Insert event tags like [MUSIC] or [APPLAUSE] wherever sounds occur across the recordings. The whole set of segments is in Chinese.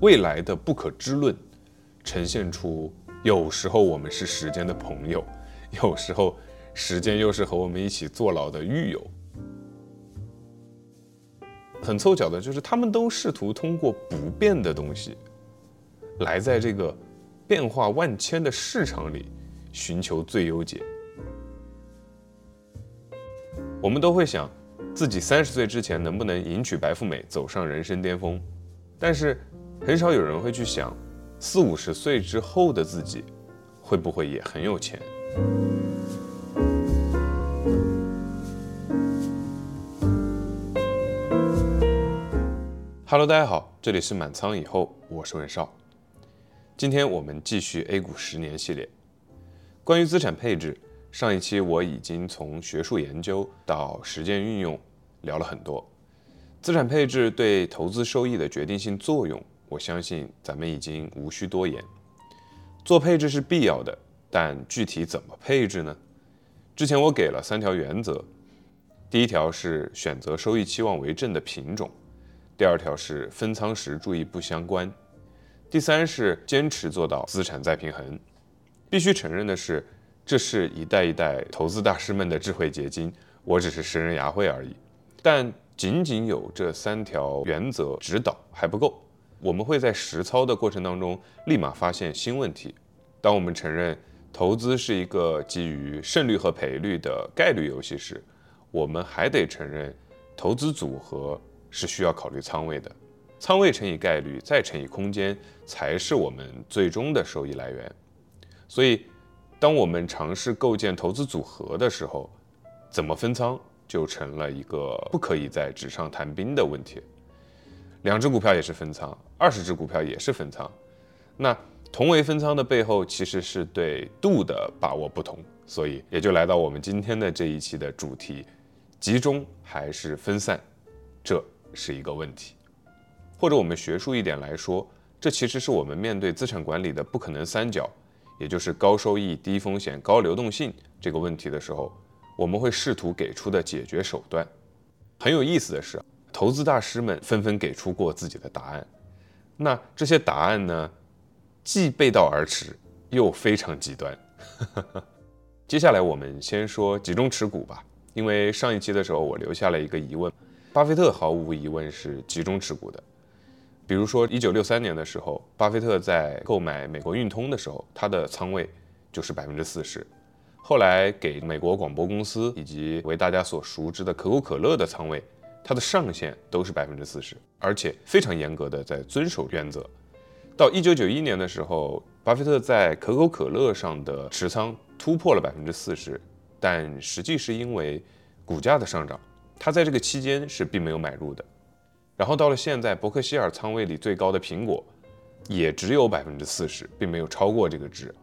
未来的不可知论，呈现出有时候我们是时间的朋友，[LAUGHS] 有时候时间又是和我们一起坐牢的狱友。很凑巧的就是，他们都试图通过不变的东西，来在这个变化万千的市场里寻求最优解。我们都会想，自己三十岁之前能不能迎娶白富美，走上人生巅峰？但是，很少有人会去想，四五十岁之后的自己，会不会也很有钱？Hello，大家好，这里是满仓以后，我是文少。今天我们继续 A 股十年系列，关于资产配置。上一期我已经从学术研究到实践运用聊了很多，资产配置对投资收益的决定性作用，我相信咱们已经无需多言。做配置是必要的，但具体怎么配置呢？之前我给了三条原则，第一条是选择收益期望为正的品种，第二条是分仓时注意不相关，第三是坚持做到资产再平衡。必须承认的是。这是一代一代投资大师们的智慧结晶，我只是拾人牙慧而已。但仅仅有这三条原则指导还不够，我们会在实操的过程当中立马发现新问题。当我们承认投资是一个基于胜率和赔率的概率游戏时，我们还得承认投资组合是需要考虑仓位的，仓位乘以概率再乘以空间才是我们最终的收益来源。所以。当我们尝试构建投资组合的时候，怎么分仓就成了一个不可以在纸上谈兵的问题。两只股票也是分仓，二十只股票也是分仓。那同为分仓的背后，其实是对度的把握不同，所以也就来到我们今天的这一期的主题：集中还是分散，这是一个问题。或者我们学术一点来说，这其实是我们面对资产管理的不可能三角。也就是高收益、低风险、高流动性这个问题的时候，我们会试图给出的解决手段。很有意思的是，投资大师们纷纷给出过自己的答案。那这些答案呢，既背道而驰，又非常极端。[LAUGHS] 接下来我们先说集中持股吧，因为上一期的时候我留下了一个疑问：巴菲特毫无疑问是集中持股的。比如说，一九六三年的时候，巴菲特在购买美国运通的时候，他的仓位就是百分之四十。后来给美国广播公司以及为大家所熟知的可口可乐的仓位，它的上限都是百分之四十，而且非常严格的在遵守原则。到一九九一年的时候，巴菲特在可口可乐上的持仓突破了百分之四十，但实际是因为股价的上涨，他在这个期间是并没有买入的。然后到了现在，伯克希尔仓位里最高的苹果，也只有百分之四十，并没有超过这个值。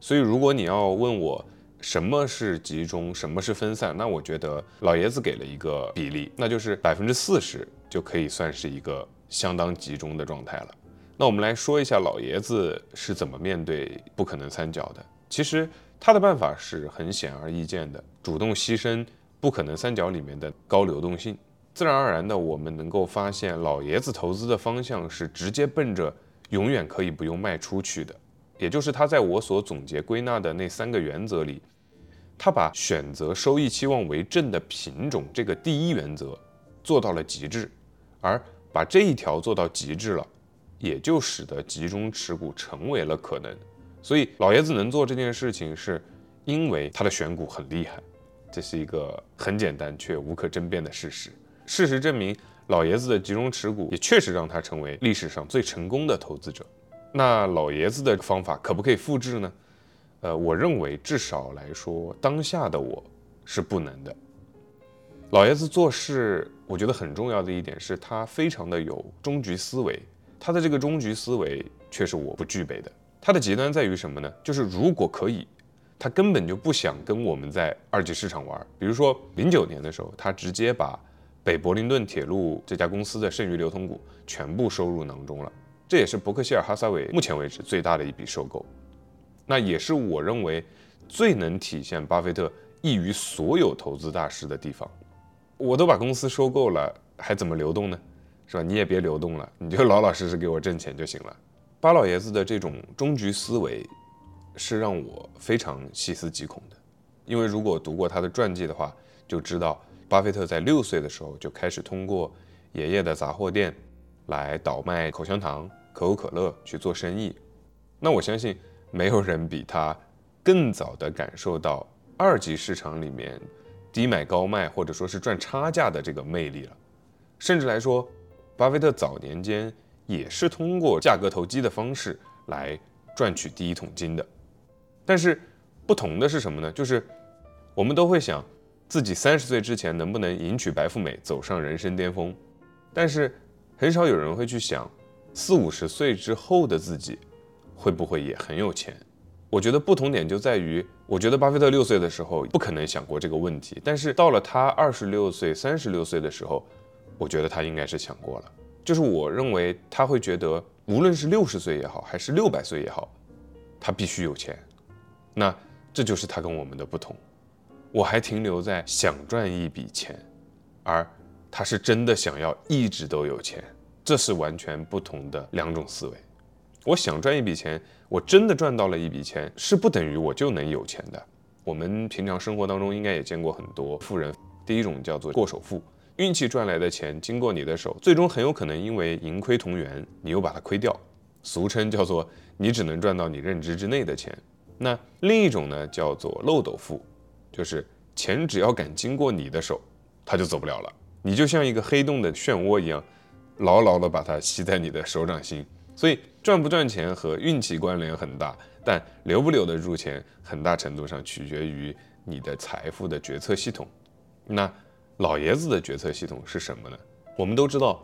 所以，如果你要问我什么是集中，什么是分散，那我觉得老爷子给了一个比例，那就是百分之四十就可以算是一个相当集中的状态了。那我们来说一下老爷子是怎么面对不可能三角的。其实他的办法是很显而易见的，主动牺牲不可能三角里面的高流动性。自然而然的，我们能够发现，老爷子投资的方向是直接奔着永远可以不用卖出去的，也就是他在我所总结归纳的那三个原则里，他把选择收益期望为正的品种这个第一原则做到了极致，而把这一条做到极致了，也就使得集中持股成为了可能。所以老爷子能做这件事情，是因为他的选股很厉害，这是一个很简单却无可争辩的事实。事实证明，老爷子的集中持股也确实让他成为历史上最成功的投资者。那老爷子的方法可不可以复制呢？呃，我认为至少来说，当下的我是不能的。老爷子做事，我觉得很重要的一点是他非常的有终局思维。他的这个终局思维却是我不具备的。他的极端在于什么呢？就是如果可以，他根本就不想跟我们在二级市场玩。比如说零九年的时候，他直接把北柏林顿铁路这家公司的剩余流通股全部收入囊中了，这也是伯克希尔哈撒韦目前为止最大的一笔收购，那也是我认为最能体现巴菲特异于所有投资大师的地方。我都把公司收购了，还怎么流动呢？是吧？你也别流动了，你就老老实实给我挣钱就行了。巴老爷子的这种终局思维，是让我非常细思极恐的。因为如果读过他的传记的话，就知道巴菲特在六岁的时候就开始通过爷爷的杂货店来倒卖口香糖、可口可乐去做生意。那我相信没有人比他更早的感受到二级市场里面低买高卖或者说是赚差价的这个魅力了。甚至来说，巴菲特早年间。也是通过价格投机的方式来赚取第一桶金的，但是不同的是什么呢？就是我们都会想自己三十岁之前能不能迎娶白富美，走上人生巅峰，但是很少有人会去想四五十岁之后的自己会不会也很有钱。我觉得不同点就在于，我觉得巴菲特六岁的时候不可能想过这个问题，但是到了他二十六岁、三十六岁的时候，我觉得他应该是想过了。就是我认为他会觉得，无论是六十岁也好，还是六百岁也好，他必须有钱。那这就是他跟我们的不同。我还停留在想赚一笔钱，而他是真的想要一直都有钱，这是完全不同的两种思维。我想赚一笔钱，我真的赚到了一笔钱，是不等于我就能有钱的。我们平常生活当中应该也见过很多富人，第一种叫做过首富。运气赚来的钱经过你的手，最终很有可能因为盈亏同源，你又把它亏掉，俗称叫做你只能赚到你认知之内的钱。那另一种呢，叫做漏斗富，就是钱只要敢经过你的手，它就走不了了。你就像一个黑洞的漩涡一样，牢牢的把它吸在你的手掌心。所以赚不赚钱和运气关联很大，但留不留得住钱，很大程度上取决于你的财富的决策系统。那。老爷子的决策系统是什么呢？我们都知道，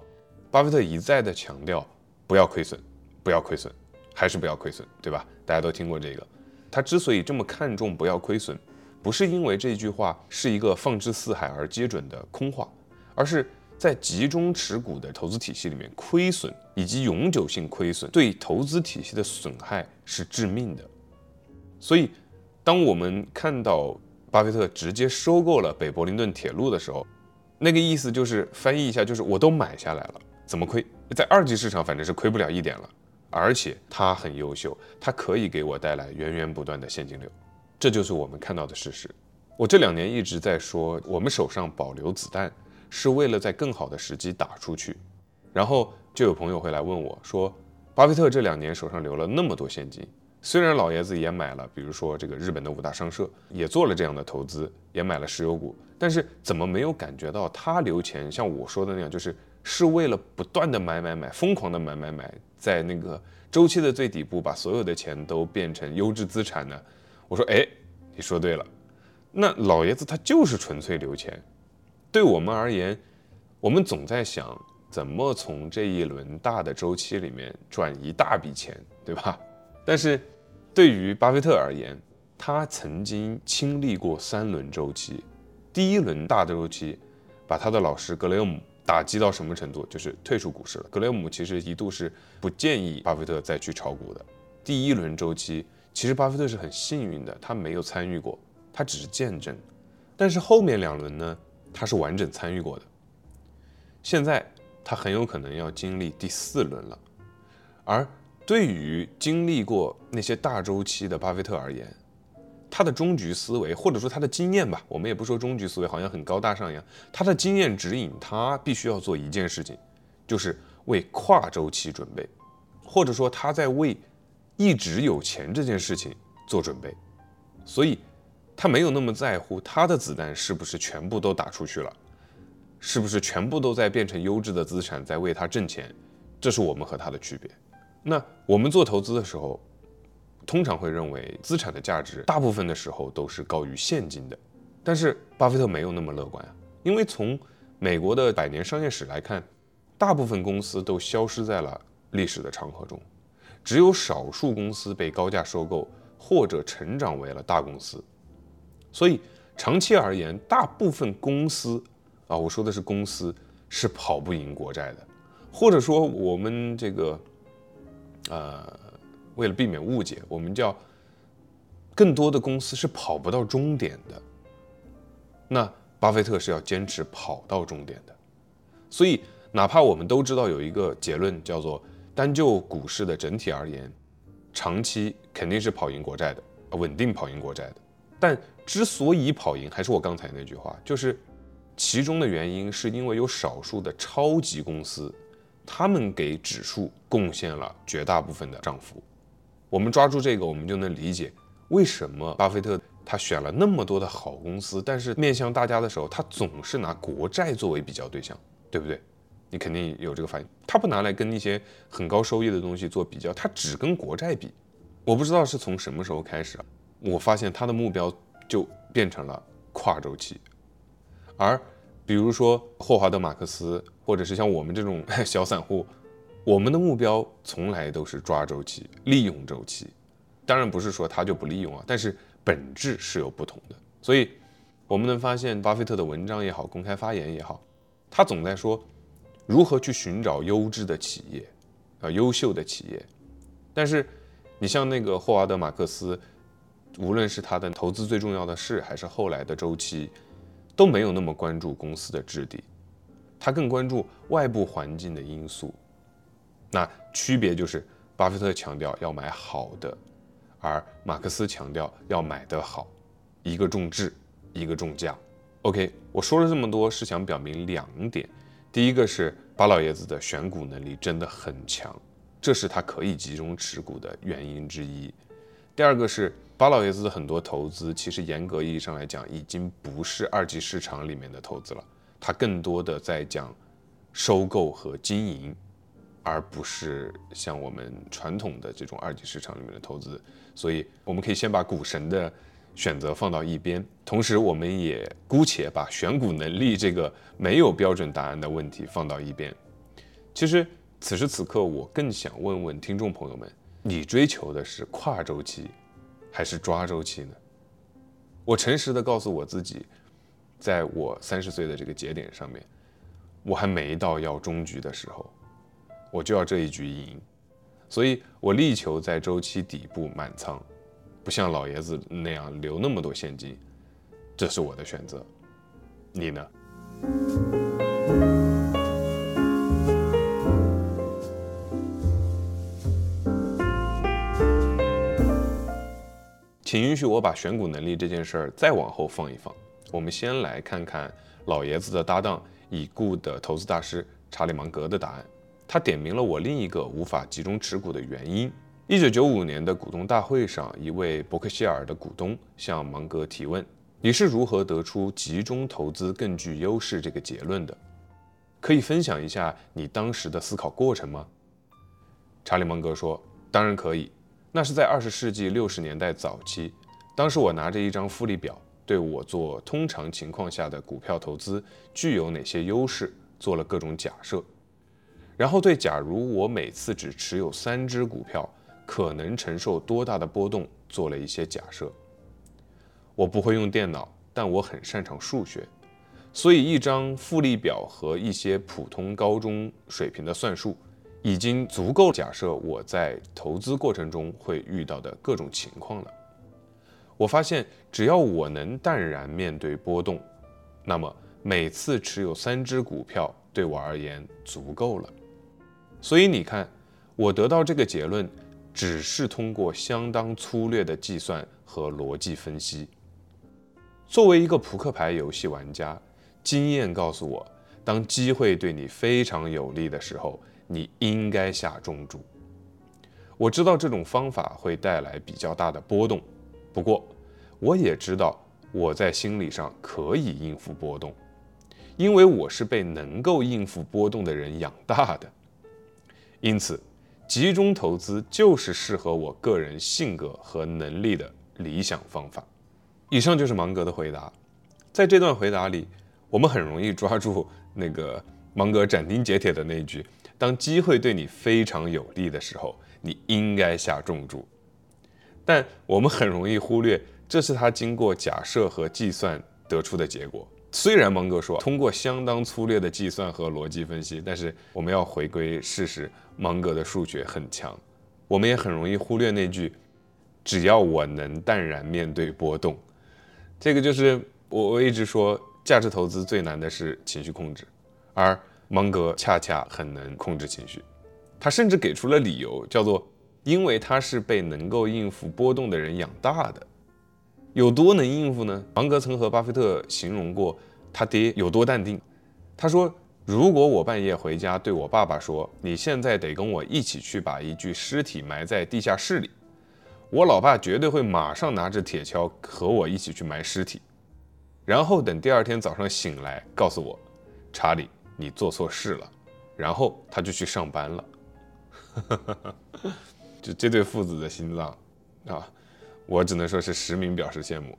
巴菲特一再的强调不要亏损，不要亏损，还是不要亏损，对吧？大家都听过这个。他之所以这么看重不要亏损，不是因为这句话是一个放之四海而皆准的空话，而是在集中持股的投资体系里面，亏损以及永久性亏损对投资体系的损害是致命的。所以，当我们看到。巴菲特直接收购了北柏林顿铁路的时候，那个意思就是翻译一下，就是我都买下来了，怎么亏？在二级市场反正是亏不了一点了，而且他很优秀，他可以给我带来源源不断的现金流，这就是我们看到的事实。我这两年一直在说，我们手上保留子弹是为了在更好的时机打出去，然后就有朋友会来问我说，巴菲特这两年手上留了那么多现金。虽然老爷子也买了，比如说这个日本的五大商社，也做了这样的投资，也买了石油股，但是怎么没有感觉到他留钱像我说的那样，就是是为了不断的买买买，疯狂的买买买，在那个周期的最底部把所有的钱都变成优质资产呢？我说，哎，你说对了，那老爷子他就是纯粹留钱。对我们而言，我们总在想怎么从这一轮大的周期里面赚一大笔钱，对吧？但是，对于巴菲特而言，他曾经经历过三轮周期。第一轮大的周期，把他的老师格雷厄姆打击到什么程度？就是退出股市了。格雷厄姆其实一度是不建议巴菲特再去炒股的。第一轮周期，其实巴菲特是很幸运的，他没有参与过，他只是见证。但是后面两轮呢，他是完整参与过的。现在他很有可能要经历第四轮了，而。对于经历过那些大周期的巴菲特而言，他的终局思维，或者说他的经验吧，我们也不说终局思维，好像很高大上一样。他的经验指引他必须要做一件事情，就是为跨周期准备，或者说他在为一直有钱这件事情做准备。所以，他没有那么在乎他的子弹是不是全部都打出去了，是不是全部都在变成优质的资产在为他挣钱。这是我们和他的区别。那我们做投资的时候，通常会认为资产的价值大部分的时候都是高于现金的，但是巴菲特没有那么乐观啊，因为从美国的百年商业史来看，大部分公司都消失在了历史的长河中，只有少数公司被高价收购或者成长为了大公司，所以长期而言，大部分公司啊，我说的是公司是跑不赢国债的，或者说我们这个。呃，为了避免误解，我们叫更多的公司是跑不到终点的。那巴菲特是要坚持跑到终点的，所以哪怕我们都知道有一个结论叫做单就股市的整体而言，长期肯定是跑赢国债的，稳定跑赢国债的。但之所以跑赢，还是我刚才那句话，就是其中的原因是因为有少数的超级公司，他们给指数贡献了绝大部分的涨幅。我们抓住这个，我们就能理解为什么巴菲特他选了那么多的好公司，但是面向大家的时候，他总是拿国债作为比较对象，对不对？你肯定有这个反应，他不拿来跟一些很高收益的东西做比较，他只跟国债比。我不知道是从什么时候开始啊，我发现他的目标就变成了跨周期，而比如说霍华德·马克思，或者是像我们这种 [LAUGHS] 小散户，我们的目标从来都是抓周期、利用周期。当然不是说他就不利用啊，但是本质是有不同的。所以我们能发现，巴菲特的文章也好，公开发言也好，他总在说。如何去寻找优质的企业，啊，优秀的企业？但是，你像那个霍华德·马克思，无论是他的投资最重要的事，还是后来的周期，都没有那么关注公司的质地，他更关注外部环境的因素。那区别就是，巴菲特强调要买好的，而马克思强调要买得好，一个重质，一个重价。OK，我说了这么多，是想表明两点。第一个是巴老爷子的选股能力真的很强，这是他可以集中持股的原因之一。第二个是巴老爷子的很多投资，其实严格意义上来讲，已经不是二级市场里面的投资了，他更多的在讲收购和经营，而不是像我们传统的这种二级市场里面的投资。所以我们可以先把股神的。选择放到一边，同时我们也姑且把选股能力这个没有标准答案的问题放到一边。其实此时此刻，我更想问问听众朋友们：你追求的是跨周期，还是抓周期呢？我诚实的告诉我自己，在我三十岁的这个节点上面，我还没到要终局的时候，我就要这一局赢，所以我力求在周期底部满仓。不像老爷子那样留那么多现金，这是我的选择。你呢？请允许我把选股能力这件事儿再往后放一放。我们先来看看老爷子的搭档已故的投资大师查理芒格的答案。他点明了我另一个无法集中持股的原因。一九九五年的股东大会上，一位伯克希尔的股东向芒格提问：“你是如何得出集中投资更具优势这个结论的？可以分享一下你当时的思考过程吗？”查理·芒格说：“当然可以。那是在二十世纪六十年代早期，当时我拿着一张复利表，对我做通常情况下的股票投资具有哪些优势做了各种假设，然后对假如我每次只持有三只股票。”可能承受多大的波动？做了一些假设。我不会用电脑，但我很擅长数学，所以一张复利表和一些普通高中水平的算术，已经足够假设我在投资过程中会遇到的各种情况了。我发现，只要我能淡然面对波动，那么每次持有三只股票对我而言足够了。所以你看，我得到这个结论。只是通过相当粗略的计算和逻辑分析。作为一个扑克牌游戏玩家，经验告诉我，当机会对你非常有利的时候，你应该下重注。我知道这种方法会带来比较大的波动，不过我也知道我在心理上可以应付波动，因为我是被能够应付波动的人养大的，因此。集中投资就是适合我个人性格和能力的理想方法。以上就是芒格的回答。在这段回答里，我们很容易抓住那个芒格斩钉截铁的那句：“当机会对你非常有利的时候，你应该下重注。”但我们很容易忽略，这是他经过假设和计算得出的结果。虽然芒格说通过相当粗略的计算和逻辑分析，但是我们要回归事实，芒格的数学很强。我们也很容易忽略那句：“只要我能淡然面对波动。”这个就是我我一直说，价值投资最难的是情绪控制，而芒格恰恰很能控制情绪，他甚至给出了理由，叫做因为他是被能够应付波动的人养大的。有多能应付呢？芒格曾和巴菲特形容过他爹有多淡定。他说：“如果我半夜回家对我爸爸说，你现在得跟我一起去把一具尸体埋在地下室里，我老爸绝对会马上拿着铁锹和我一起去埋尸体，然后等第二天早上醒来告诉我，查理，你做错事了，然后他就去上班了。[LAUGHS] 就这对父子的心脏啊！”我只能说是实名表示羡慕。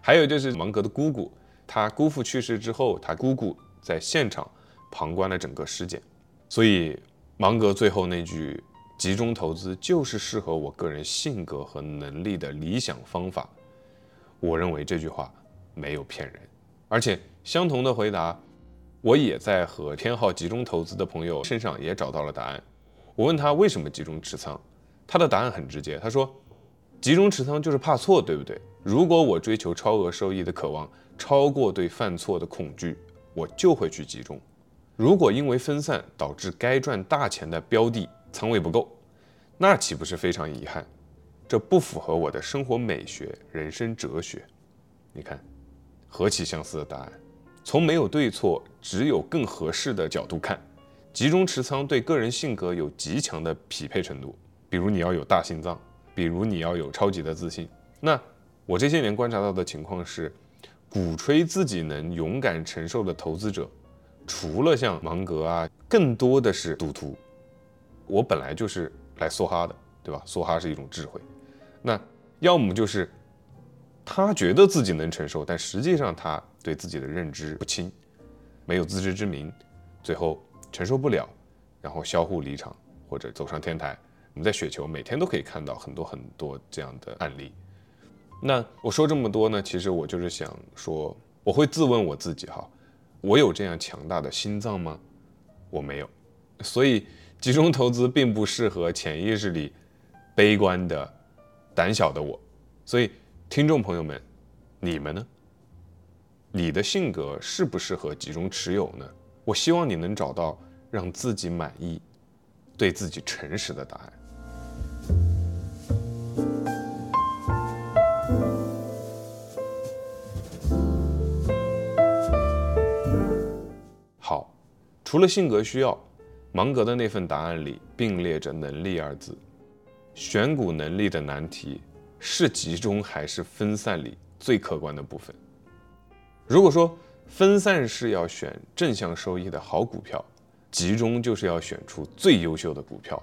还有就是芒格的姑姑，他姑父去世之后，他姑姑在现场旁观了整个尸检。所以芒格最后那句“集中投资就是适合我个人性格和能力的理想方法”，我认为这句话没有骗人。而且相同的回答，我也在和偏好集中投资的朋友身上也找到了答案。我问他为什么集中持仓，他的答案很直接，他说。集中持仓就是怕错，对不对？如果我追求超额收益的渴望超过对犯错的恐惧，我就会去集中。如果因为分散导致该赚大钱的标的仓位不够，那岂不是非常遗憾？这不符合我的生活美学、人生哲学。你看，何其相似的答案！从没有对错，只有更合适的角度看，集中持仓对个人性格有极强的匹配程度。比如你要有大心脏。比如你要有超级的自信，那我这些年观察到的情况是，鼓吹自己能勇敢承受的投资者，除了像芒格啊，更多的是赌徒。我本来就是来梭哈的，对吧？梭哈是一种智慧。那要么就是他觉得自己能承受，但实际上他对自己的认知不清，没有自知之明，最后承受不了，然后销户离场或者走上天台。我们在雪球每天都可以看到很多很多这样的案例。那我说这么多呢，其实我就是想说，我会自问我自己哈，我有这样强大的心脏吗？我没有，所以集中投资并不适合潜意识里悲观的、胆小的我。所以听众朋友们，你们呢？你的性格适不适合集中持有呢？我希望你能找到让自己满意、对自己诚实的答案。好，除了性格需要，芒格的那份答案里并列着“能力”二字。选股能力的难题是集中还是分散里最客观的部分。如果说分散是要选正向收益的好股票，集中就是要选出最优秀的股票。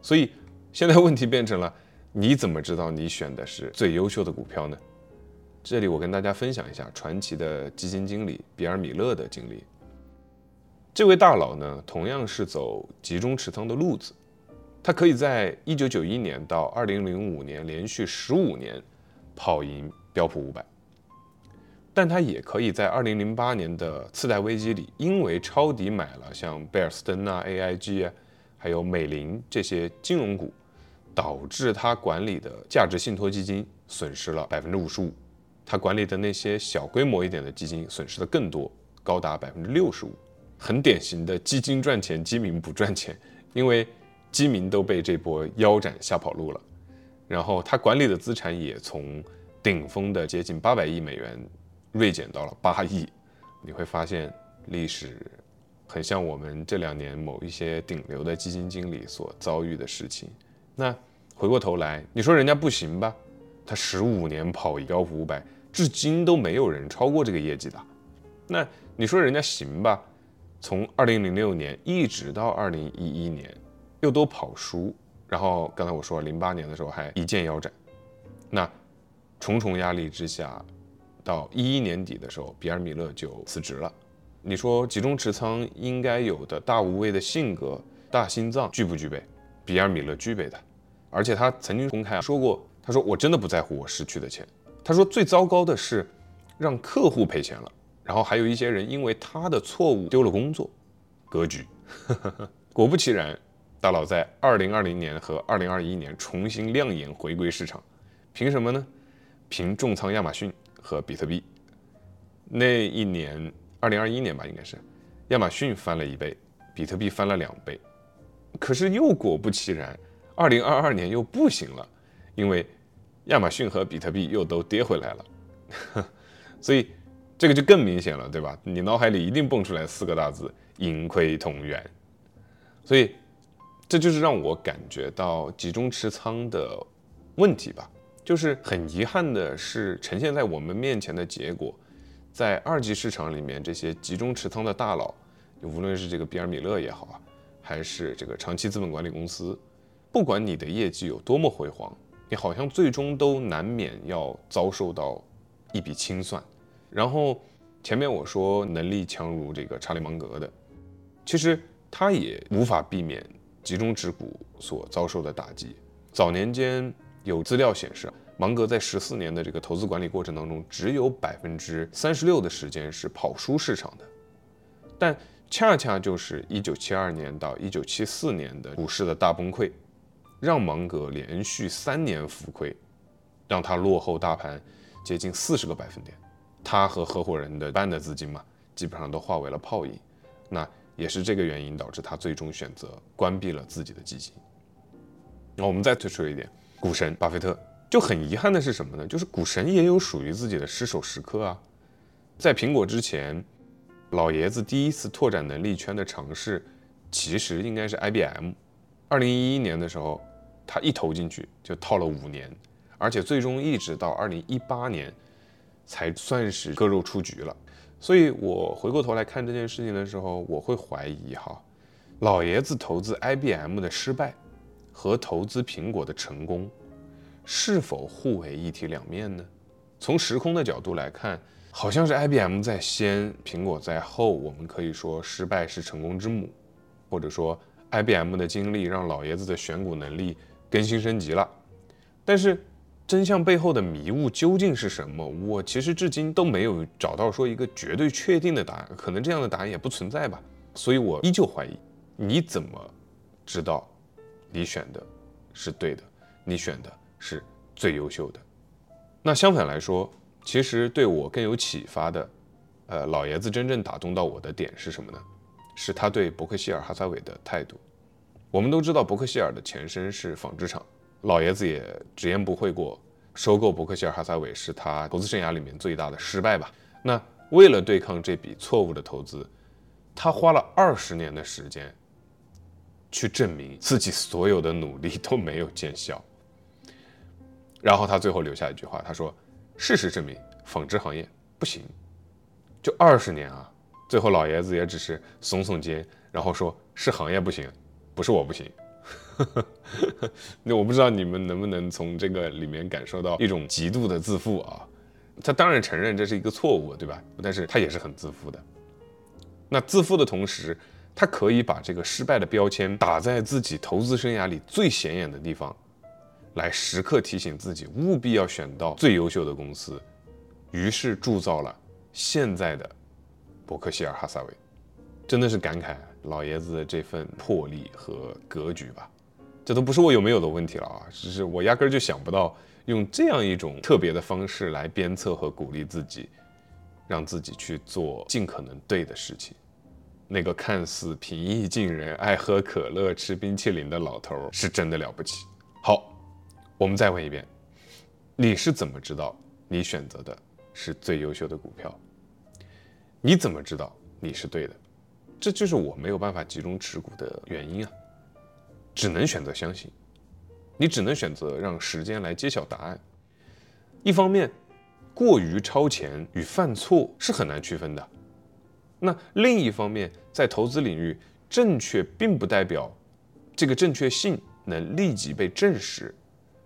所以现在问题变成了。你怎么知道你选的是最优秀的股票呢？这里我跟大家分享一下传奇的基金经理比尔·米勒的经历。这位大佬呢，同样是走集中持仓的路子，他可以在1991年到2005年连续15年跑赢标普500，但他也可以在2008年的次贷危机里，因为抄底买了像贝尔斯登啊、AIG 啊，还有美林这些金融股。导致他管理的价值信托基金损失了百分之五十五，他管理的那些小规模一点的基金损失的更多，高达百分之六十五。很典型的基金赚钱，基民不赚钱，因为基民都被这波腰斩吓跑路了。然后他管理的资产也从顶峰的接近八百亿美元锐减到了八亿。你会发现历史很像我们这两年某一些顶流的基金经理所遭遇的事情。那回过头来，你说人家不行吧？他十五年跑标普五百，至今都没有人超过这个业绩的。那你说人家行吧？从二零零六年一直到二零一一年，又都跑输。然后刚才我说零八年的时候还一剑腰斩。那重重压力之下，到一一年底的时候，比尔·米勒就辞职了。你说集中持仓应该有的大无畏的性格、大心脏具不具备？比尔·米勒具备的，而且他曾经公开说过，他说我真的不在乎我失去的钱。他说最糟糕的是让客户赔钱了，然后还有一些人因为他的错误丢了工作。格局，果不其然，大佬在2020年和2021年重新亮眼回归市场，凭什么呢？凭重仓亚马逊和比特币。那一年，2021年吧，应该是亚马逊翻了一倍，比特币翻了两倍。可是又果不其然，二零二二年又不行了，因为亚马逊和比特币又都跌回来了。[LAUGHS] 所以这个就更明显了，对吧？你脑海里一定蹦出来四个大字：盈亏同源。所以这就是让我感觉到集中持仓的问题吧。就是很遗憾的是，呈现在我们面前的结果，在二级市场里面，这些集中持仓的大佬，无论是这个比尔·米勒也好啊，还是这个长期资本管理公司，不管你的业绩有多么辉煌，你好像最终都难免要遭受到一笔清算。然后前面我说能力强如这个查理芒格的，其实他也无法避免集中持股所遭受的打击。早年间。有资料显示，芒格在十四年的这个投资管理过程当中，只有百分之三十六的时间是跑输市场的。但恰恰就是一九七二年到一九七四年的股市的大崩溃，让芒格连续三年浮亏，让他落后大盘接近四十个百分点。他和合伙人的半的资金嘛，基本上都化为了泡影。那也是这个原因导致他最终选择关闭了自己的基金。那我们再退出一点。股神巴菲特就很遗憾的是什么呢？就是股神也有属于自己的失手时刻啊。在苹果之前，老爷子第一次拓展能力圈的尝试，其实应该是 IBM。二零一一年的时候，他一投进去就套了五年，而且最终一直到二零一八年才算是割肉出局了。所以我回过头来看这件事情的时候，我会怀疑哈，老爷子投资 IBM 的失败。和投资苹果的成功，是否互为一体两面呢？从时空的角度来看，好像是 IBM 在先，苹果在后。我们可以说失败是成功之母，或者说 IBM 的经历让老爷子的选股能力更新升级了。但是真相背后的迷雾究竟是什么？我其实至今都没有找到说一个绝对确定的答案，可能这样的答案也不存在吧。所以我依旧怀疑，你怎么知道？你选的是对的，你选的是最优秀的。那相反来说，其实对我更有启发的，呃，老爷子真正打动到我的点是什么呢？是他对伯克希尔哈撒韦的态度。我们都知道伯克希尔的前身是纺织厂，老爷子也直言不讳过，收购伯克希尔哈撒韦是他投资生涯里面最大的失败吧。那为了对抗这笔错误的投资，他花了二十年的时间。去证明自己所有的努力都没有见效，然后他最后留下一句话，他说：“事实证明，纺织行业不行。”就二十年啊，最后老爷子也只是耸耸肩，然后说：“是行业不行，不是我不行。” [LAUGHS] 那我不知道你们能不能从这个里面感受到一种极度的自负啊？他当然承认这是一个错误，对吧？但是他也是很自负的。那自负的同时。他可以把这个失败的标签打在自己投资生涯里最显眼的地方，来时刻提醒自己务必要选到最优秀的公司，于是铸造了现在的伯克希尔哈撒韦。真的是感慨老爷子的这份魄力和格局吧。这都不是我有没有的问题了啊，只是我压根儿就想不到用这样一种特别的方式来鞭策和鼓励自己，让自己去做尽可能对的事情。那个看似平易近人、爱喝可乐、吃冰淇淋的老头是真的了不起。好，我们再问一遍，你是怎么知道你选择的是最优秀的股票？你怎么知道你是对的？这就是我没有办法集中持股的原因啊！只能选择相信，你只能选择让时间来揭晓答案。一方面，过于超前与犯错是很难区分的。那另一方面，在投资领域，正确并不代表这个正确性能立即被证实，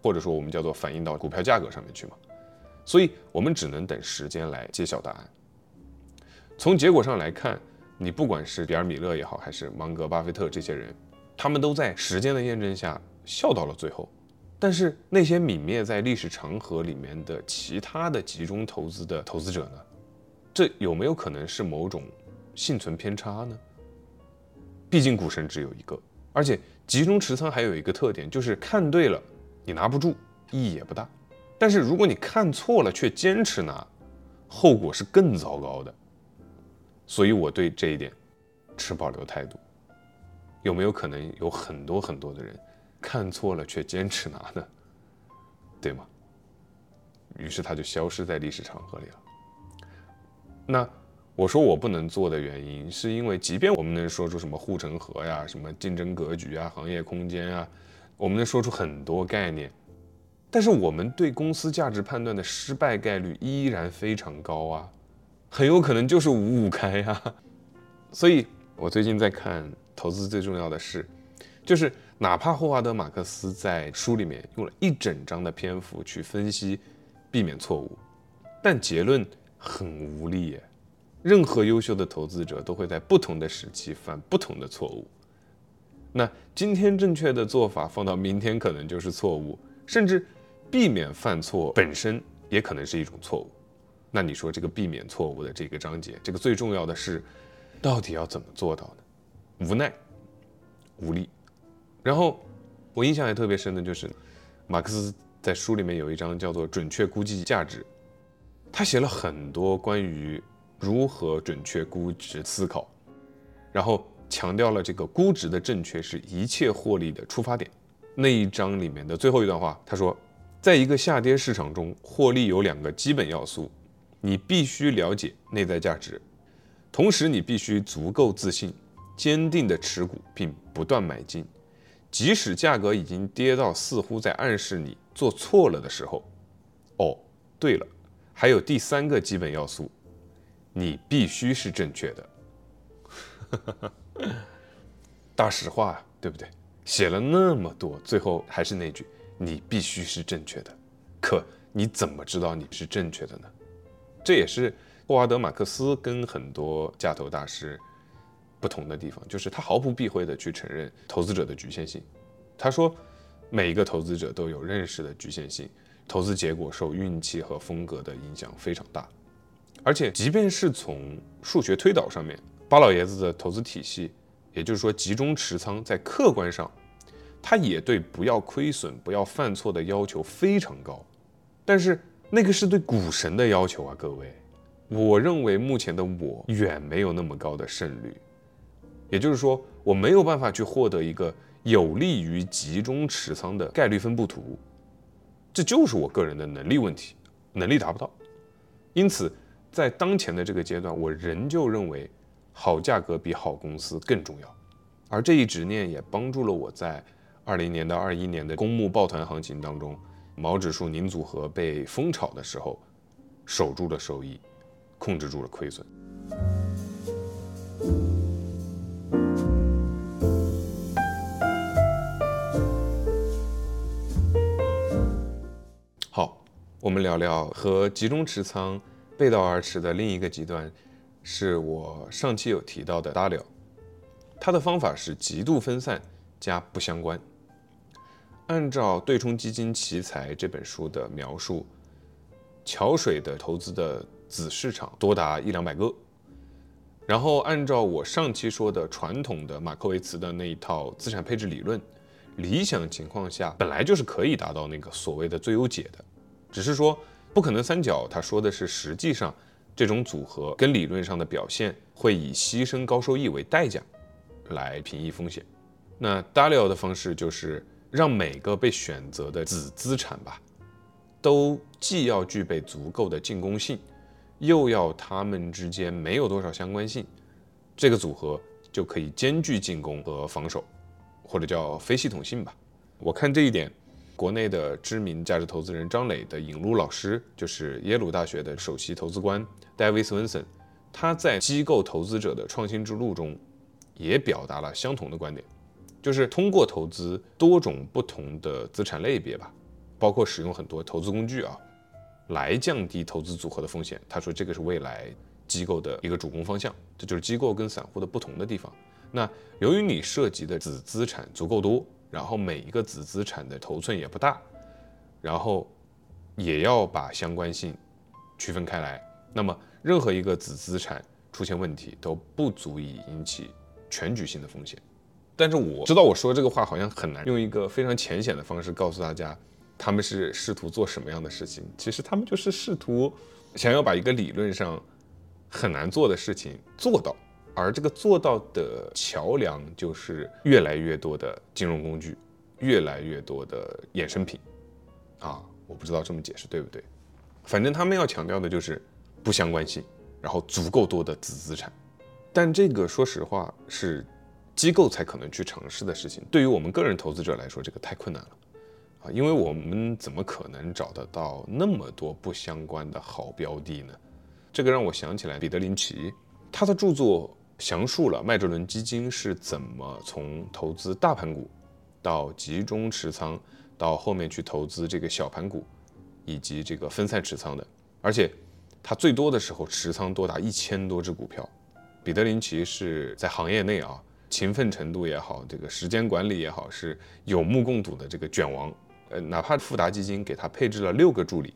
或者说我们叫做反映到股票价格上面去嘛。所以，我们只能等时间来揭晓答案。从结果上来看，你不管是比尔·米勒也好，还是芒格、巴菲特这些人，他们都在时间的验证下笑到了最后。但是那些泯灭在历史长河里面的其他的集中投资的投资者呢？这有没有可能是某种？幸存偏差呢？毕竟股神只有一个，而且集中持仓还有一个特点，就是看对了你拿不住，意义也不大；但是如果你看错了却坚持拿，后果是更糟糕的。所以我对这一点持保留态度？有没有可能有很多很多的人看错了却坚持拿呢？对吗？于是他就消失在历史长河里了。那我说我不能做的原因，是因为即便我们能说出什么护城河呀、什么竞争格局啊、行业空间啊，我们能说出很多概念，但是我们对公司价值判断的失败概率依然非常高啊，很有可能就是五五开呀。所以我最近在看。投资最重要的是，就是哪怕霍华德·马克思在书里面用了一整章的篇幅去分析避免错误，但结论很无力耶。任何优秀的投资者都会在不同的时期犯不同的错误。那今天正确的做法放到明天可能就是错误，甚至避免犯错本身也可能是一种错误。那你说这个避免错误的这个章节，这个最重要的是，到底要怎么做到呢？无奈、无力，然后我印象还特别深的就是，马克思在书里面有一章叫做“准确估计价值”，他写了很多关于如何准确估值思考，然后强调了这个估值的正确是一切获利的出发点。那一章里面的最后一段话，他说，在一个下跌市场中，获利有两个基本要素，你必须了解内在价值，同时你必须足够自信。坚定的持股并不断买进，即使价格已经跌到似乎在暗示你做错了的时候。哦，对了，还有第三个基本要素，你必须是正确的。[LAUGHS] 大实话啊，对不对？写了那么多，最后还是那句，你必须是正确的。可你怎么知道你是正确的呢？这也是霍华德·马克思跟很多价投大师。不同的地方就是他毫不避讳地去承认投资者的局限性。他说，每一个投资者都有认识的局限性，投资结果受运气和风格的影响非常大。而且，即便是从数学推导上面，巴老爷子的投资体系，也就是说集中持仓，在客观上，他也对不要亏损、不要犯错的要求非常高。但是那个是对股神的要求啊，各位。我认为目前的我远没有那么高的胜率。也就是说，我没有办法去获得一个有利于集中持仓的概率分布图，这就是我个人的能力问题，能力达不到。因此，在当前的这个阶段，我仍旧认为好价格比好公司更重要。而这一执念也帮助了我在二零年到二一年的公募抱团行情当中，毛指数宁组合被疯炒的时候，守住了收益，控制住了亏损。我们聊聊和集中持仓背道而驰的另一个极端，是我上期有提到的 Dalio，他的方法是极度分散加不相关。按照《对冲基金奇才》这本书的描述，桥水的投资的子市场多达一两百个，然后按照我上期说的传统的马克维茨的那一套资产配置理论，理想情况下本来就是可以达到那个所谓的最优解的。只是说不可能三角，他说的是实际上这种组合跟理论上的表现会以牺牲高收益为代价来平抑风险。那 Dalio 的方式就是让每个被选择的子资产吧，都既要具备足够的进攻性，又要它们之间没有多少相关性，这个组合就可以兼具进攻和防守，或者叫非系统性吧。我看这一点。国内的知名价值投资人张磊的引路老师，就是耶鲁大学的首席投资官 David Swenson，他在机构投资者的创新之路中，也表达了相同的观点，就是通过投资多种不同的资产类别吧，包括使用很多投资工具啊，来降低投资组合的风险。他说这个是未来机构的一个主攻方向，这就是机构跟散户的不同的地方。那由于你涉及的子资产足够多。然后每一个子资产的头寸也不大，然后也要把相关性区分开来。那么任何一个子资产出现问题都不足以引起全局性的风险。但是我知道我说这个话好像很难用一个非常浅显的方式告诉大家，他们是试图做什么样的事情。其实他们就是试图想要把一个理论上很难做的事情做到。而这个做到的桥梁就是越来越多的金融工具，越来越多的衍生品，啊，我不知道这么解释对不对，反正他们要强调的就是不相关性，然后足够多的子资产，但这个说实话是机构才可能去尝试的事情，对于我们个人投资者来说，这个太困难了，啊，因为我们怎么可能找得到那么多不相关的好标的呢？这个让我想起来彼得林奇，他的著作。详述了麦哲伦基金是怎么从投资大盘股，到集中持仓，到后面去投资这个小盘股，以及这个分散持仓的。而且，他最多的时候持仓多达一千多只股票。彼得林奇是在行业内啊，勤奋程度也好，这个时间管理也好，是有目共睹的这个卷王。呃，哪怕富达基金给他配置了六个助理，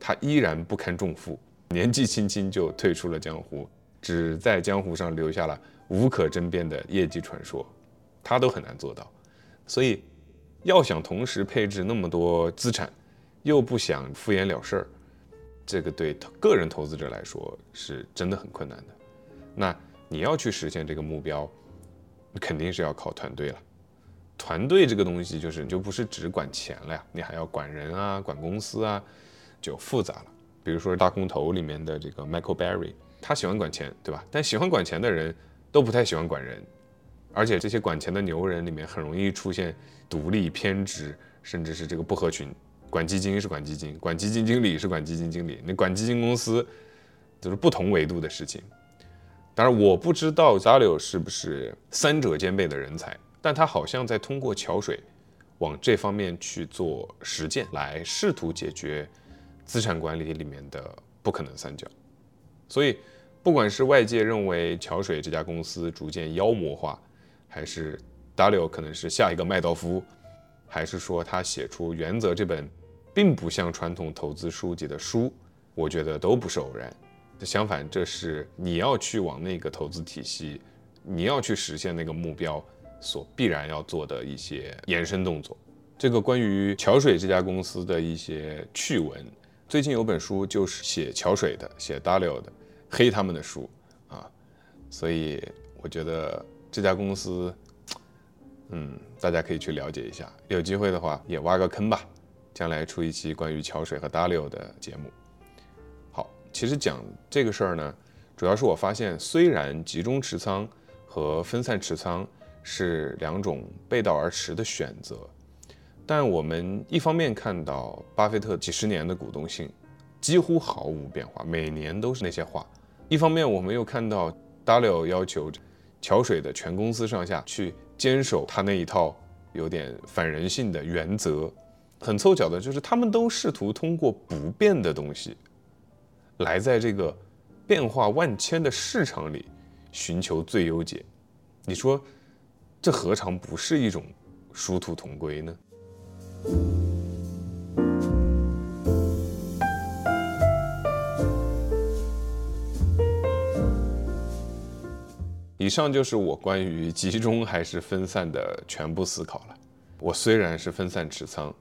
他依然不堪重负，年纪轻轻就退出了江湖。只在江湖上留下了无可争辩的业绩传说，他都很难做到。所以，要想同时配置那么多资产，又不想敷衍了事儿，这个对个人投资者来说是真的很困难的。那你要去实现这个目标，肯定是要靠团队了。团队这个东西，就是你就不是只管钱了呀，你还要管人啊，管公司啊，就复杂了。比如说大空头里面的这个 Michael Barry。他喜欢管钱，对吧？但喜欢管钱的人都不太喜欢管人，而且这些管钱的牛人里面很容易出现独立、偏执，甚至是这个不合群。管基金是管基金，管基金经理是管基金经理，那管基金公司都是不同维度的事情。当然，我不知道 Zalio 是不是三者兼备的人才，但他好像在通过桥水往这方面去做实践，来试图解决资产管理里面的不可能三角。所以。不管是外界认为桥水这家公司逐渐妖魔化，还是 W 可能是下一个麦道夫，还是说他写出《原则》这本并不像传统投资书籍的书，我觉得都不是偶然。相反，这是你要去往那个投资体系，你要去实现那个目标所必然要做的一些延伸动作。这个关于桥水这家公司的一些趣闻，最近有本书就是写桥水的，写 W 的。黑他们的书啊，所以我觉得这家公司，嗯，大家可以去了解一下。有机会的话也挖个坑吧，将来出一期关于桥水和 W 的节目。好，其实讲这个事儿呢，主要是我发现，虽然集中持仓和分散持仓是两种背道而驰的选择，但我们一方面看到巴菲特几十年的股东性几乎毫无变化，每年都是那些话。一方面，我们又看到 W 要求桥水的全公司上下去坚守他那一套有点反人性的原则，很凑巧的就是他们都试图通过不变的东西，来在这个变化万千的市场里寻求最优解。你说，这何尝不是一种殊途同归呢？以上就是我关于集中还是分散的全部思考了。我虽然是分散持仓，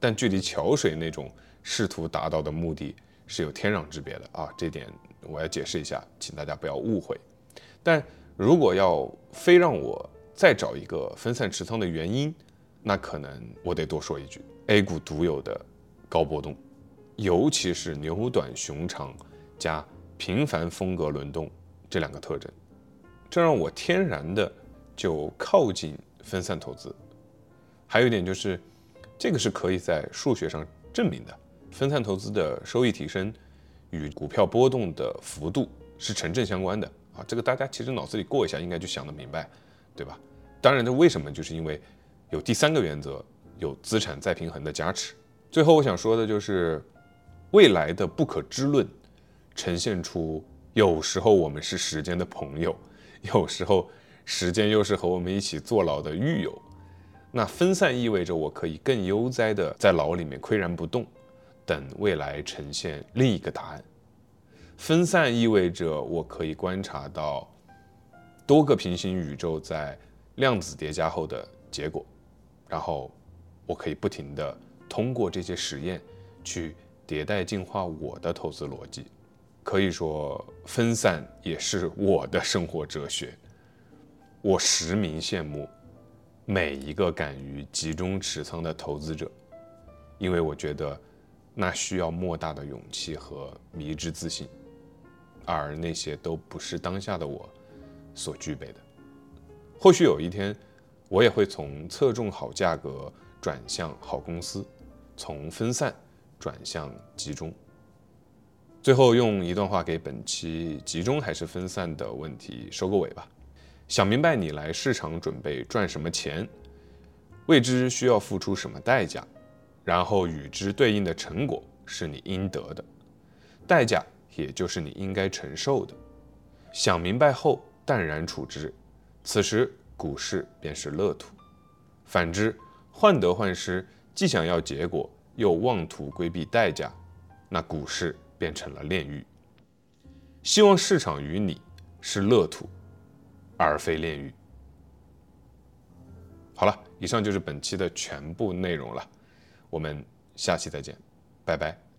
但距离桥水那种试图达到的目的是有天壤之别的啊！这点我要解释一下，请大家不要误会。但如果要非让我再找一个分散持仓的原因，那可能我得多说一句：A 股独有的高波动，尤其是牛短熊长加频繁风格轮动这两个特征。这让我天然的就靠近分散投资，还有一点就是，这个是可以在数学上证明的，分散投资的收益提升与股票波动的幅度是成正相关的啊，这个大家其实脑子里过一下应该就想得明白，对吧？当然，这为什么？就是因为有第三个原则，有资产再平衡的加持。最后我想说的就是，未来的不可知论呈现出，有时候我们是时间的朋友。有时候，时间又是和我们一起坐牢的狱友。那分散意味着我可以更悠哉的在牢里面岿然不动，等未来呈现另一个答案。分散意味着我可以观察到多个平行宇宙在量子叠加后的结果，然后我可以不停的通过这些实验去迭代进化我的投资逻辑。可以说分散也是我的生活哲学。我实名羡慕每一个敢于集中持仓的投资者，因为我觉得那需要莫大的勇气和迷之自信，而那些都不是当下的我所具备的。或许有一天，我也会从侧重好价格转向好公司，从分散转向集中。最后用一段话给本期集中还是分散的问题收个尾吧。想明白你来市场准备赚什么钱，未知需要付出什么代价，然后与之对应的成果是你应得的，代价也就是你应该承受的。想明白后淡然处之，此时股市便是乐土。反之，患得患失，既想要结果，又妄图规避代价，那股市变成了炼狱。希望市场与你是乐土。而非炼狱。好了，以上就是本期的全部内容了，我们下期再见，拜拜。